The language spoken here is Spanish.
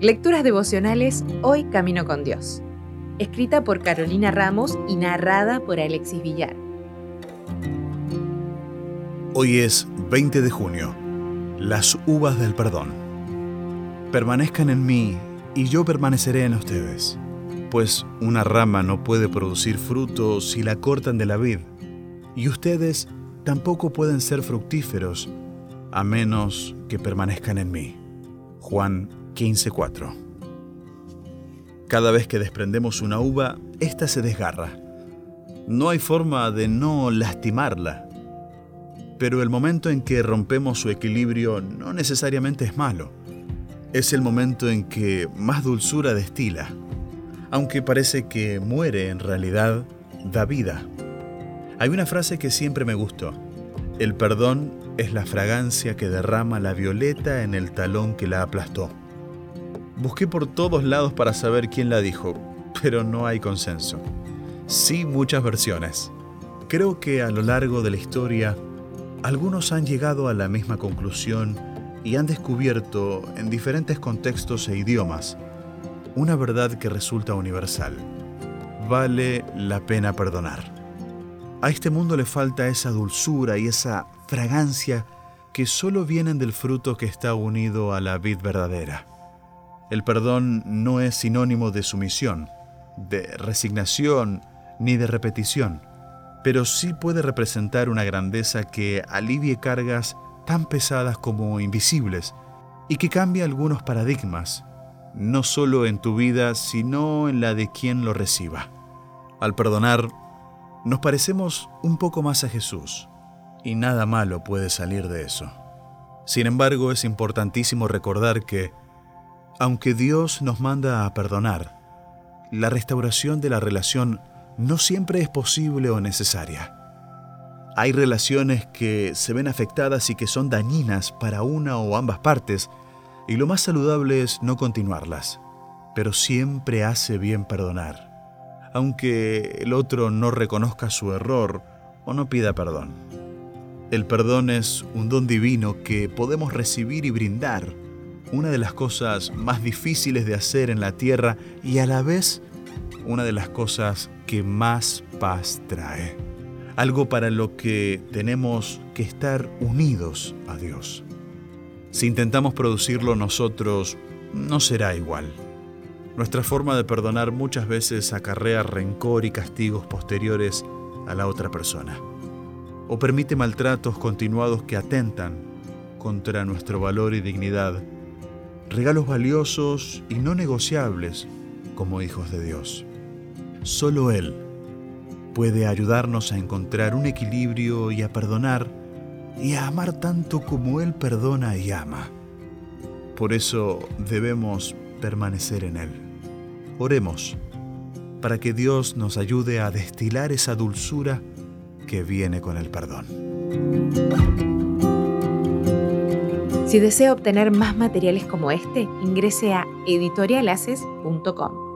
Lecturas devocionales Hoy Camino con Dios. Escrita por Carolina Ramos y narrada por Alexis Villar. Hoy es 20 de junio. Las uvas del perdón. Permanezcan en mí y yo permaneceré en ustedes. Pues una rama no puede producir fruto si la cortan de la vid, y ustedes tampoco pueden ser fructíferos a menos que permanezcan en mí. Juan 15:4 Cada vez que desprendemos una uva, ésta se desgarra. No hay forma de no lastimarla. Pero el momento en que rompemos su equilibrio no necesariamente es malo. Es el momento en que más dulzura destila. Aunque parece que muere en realidad, da vida. Hay una frase que siempre me gustó. El perdón es la fragancia que derrama la violeta en el talón que la aplastó. Busqué por todos lados para saber quién la dijo, pero no hay consenso. Sí muchas versiones. Creo que a lo largo de la historia, algunos han llegado a la misma conclusión y han descubierto, en diferentes contextos e idiomas, una verdad que resulta universal. Vale la pena perdonar. A este mundo le falta esa dulzura y esa fragancia que solo vienen del fruto que está unido a la vid verdadera. El perdón no es sinónimo de sumisión, de resignación ni de repetición, pero sí puede representar una grandeza que alivie cargas tan pesadas como invisibles y que cambie algunos paradigmas, no solo en tu vida, sino en la de quien lo reciba. Al perdonar, nos parecemos un poco más a Jesús, y nada malo puede salir de eso. Sin embargo, es importantísimo recordar que aunque Dios nos manda a perdonar, la restauración de la relación no siempre es posible o necesaria. Hay relaciones que se ven afectadas y que son dañinas para una o ambas partes, y lo más saludable es no continuarlas, pero siempre hace bien perdonar, aunque el otro no reconozca su error o no pida perdón. El perdón es un don divino que podemos recibir y brindar una de las cosas más difíciles de hacer en la tierra y a la vez una de las cosas que más paz trae. Algo para lo que tenemos que estar unidos a Dios. Si intentamos producirlo nosotros, no será igual. Nuestra forma de perdonar muchas veces acarrea rencor y castigos posteriores a la otra persona. O permite maltratos continuados que atentan contra nuestro valor y dignidad regalos valiosos y no negociables como hijos de Dios. Solo Él puede ayudarnos a encontrar un equilibrio y a perdonar y a amar tanto como Él perdona y ama. Por eso debemos permanecer en Él. Oremos para que Dios nos ayude a destilar esa dulzura que viene con el perdón. Si desea obtener más materiales como este, ingrese a editorialaces.com.